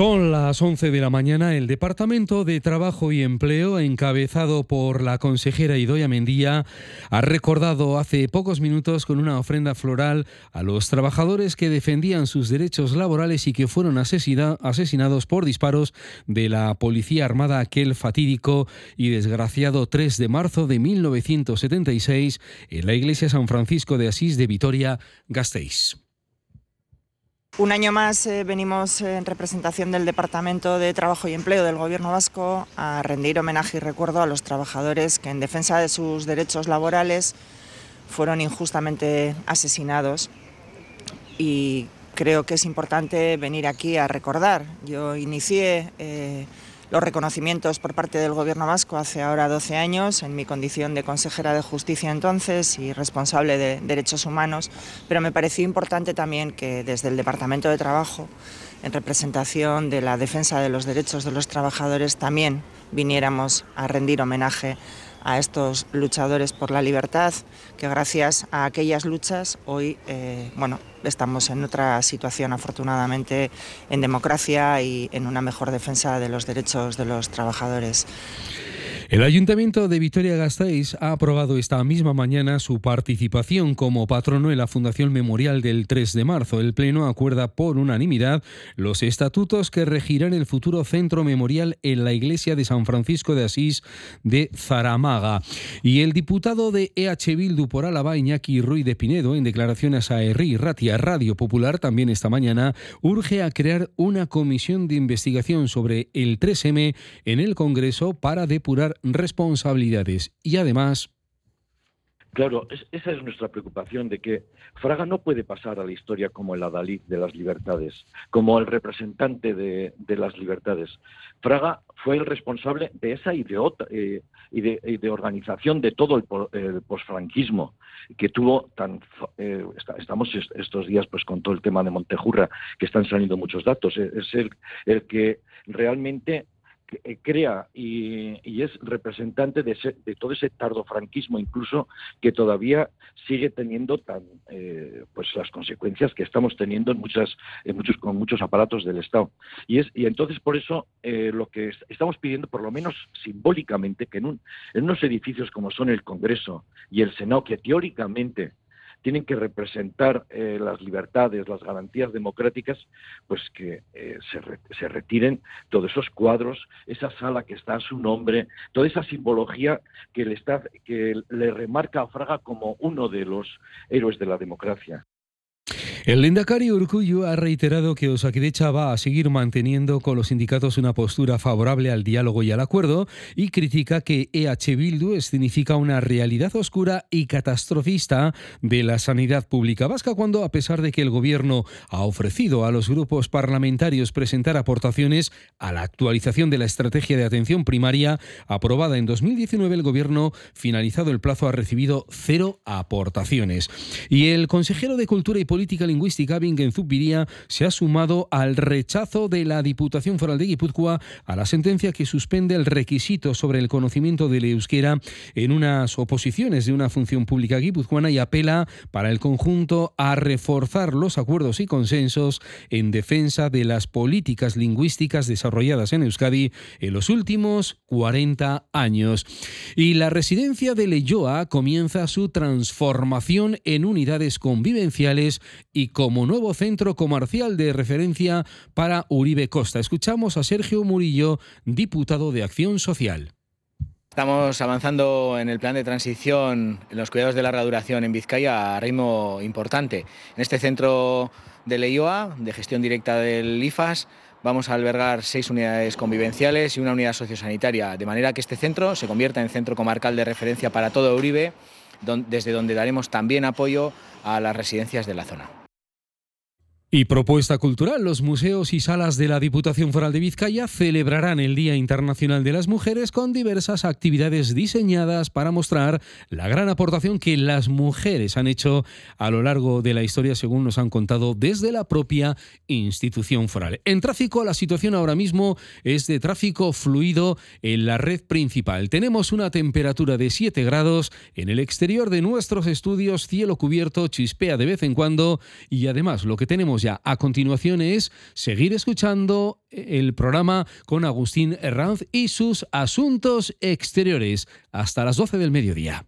Son las 11 de la mañana. El Departamento de Trabajo y Empleo, encabezado por la consejera Idoia Mendía, ha recordado hace pocos minutos con una ofrenda floral a los trabajadores que defendían sus derechos laborales y que fueron asesinados por disparos de la Policía Armada aquel fatídico y desgraciado 3 de marzo de 1976 en la iglesia San Francisco de Asís de Vitoria-Gasteiz. Un año más eh, venimos en representación del Departamento de Trabajo y Empleo del Gobierno Vasco a rendir homenaje y recuerdo a los trabajadores que en defensa de sus derechos laborales fueron injustamente asesinados. Y creo que es importante venir aquí a recordar. Yo inicié eh, los reconocimientos por parte del Gobierno vasco hace ahora 12 años, en mi condición de consejera de justicia entonces y responsable de derechos humanos, pero me pareció importante también que desde el Departamento de Trabajo, en representación de la defensa de los derechos de los trabajadores, también viniéramos a rendir homenaje a estos luchadores por la libertad, que gracias a aquellas luchas hoy eh, bueno, estamos en otra situación afortunadamente en democracia y en una mejor defensa de los derechos de los trabajadores. El Ayuntamiento de Vitoria-Gasteiz ha aprobado esta misma mañana su participación como patrono en la Fundación Memorial del 3 de marzo. El Pleno acuerda por unanimidad los estatutos que regirán el futuro centro memorial en la iglesia de San Francisco de Asís de Zaramaga. Y el diputado de EH Bildu por Álava, Iñaki Ruiz de Pinedo, en declaraciones a ERRI Ratia Radio Popular también esta mañana, urge a crear una comisión de investigación sobre el 3M en el Congreso para depurar responsabilidades y además Claro, esa es nuestra preocupación de que Fraga no puede pasar a la historia como el adalid de las libertades, como el representante de, las libertades. Fraga fue el responsable de esa y de, eh, y, de, organización de todo el, posfranquismo que tuvo tan eh, estamos estos días pues con todo el tema de Montejurra que están saliendo muchos datos es el, el que realmente crea y, es representante de, todo ese tardofranquismo incluso que todavía sigue teniendo tan eh, pues las consecuencias que estamos teniendo en muchas en muchos con muchos aparatos del Estado. Y es y entonces por eso eh, lo que estamos pidiendo por lo menos simbólicamente que en, en unos edificios como son el Congreso y el Senado que teóricamente tienen que representar eh, las libertades, las garantías democráticas, pues que eh, se, retiren todos esos cuadros, esa sala que está a su nombre, toda esa simbología que le, está, que le remarca a Fraga como uno de los héroes de la democracia. El Lendakari Urcuyo ha reiterado que Osakidecha va a seguir manteniendo con los sindicatos una postura favorable al diálogo y al acuerdo y critica que EH Bildu significa una realidad oscura y catastrofista de la sanidad pública vasca cuando, a pesar de que el gobierno ha ofrecido a los grupos parlamentarios presentar aportaciones a la actualización de la estrategia de atención primaria aprobada en 2019, el gobierno, finalizado el plazo, ha recibido cero aportaciones. Y el consejero de Cultura y Política lingüística, Bingen Zubiría, se ha sumado al rechazo de la Diputación Foral de Guipúzcoa a la sentencia que suspende el requisito sobre el conocimiento del euskera en unas oposiciones de una función pública guipuzcoana y apela para el conjunto a reforzar los acuerdos y consensos en defensa de las políticas lingüísticas desarrolladas en Euskadi en los últimos 40 años. Y la residencia de Leyoa comienza su transformación en unidades convivenciales como nuevo centro comercial de referencia para Uribe Costa. Escuchamos a Sergio Murillo, diputado de Acción Social. Estamos avanzando en el plan de transición en los cuidados de larga duración en Vizcaya a ritmo importante. En este centro de Leioa, de gestión directa del IFAS, vamos a albergar seis unidades convivenciales y una unidad sociosanitaria, de manera que este centro se convierta en centro comarcal de referencia para todo Uribe, desde donde daremos también apoyo a las residencias de la zona. Y propuesta cultural, los museos y salas de la Diputación Foral de Vizcaya celebrarán el Día Internacional de las Mujeres con diversas actividades diseñadas para mostrar la gran aportación que las mujeres han hecho a lo largo de la historia, según nos han contado desde la propia institución foral. En tráfico, la situación ahora mismo es de tráfico fluido en la red principal. Tenemos una temperatura de 7 grados en el exterior de nuestros estudios, cielo cubierto, chispea de vez en cuando y además lo que tenemos ya a continuación es seguir escuchando el programa con Agustín Herranz y sus asuntos exteriores hasta las 12 del mediodía.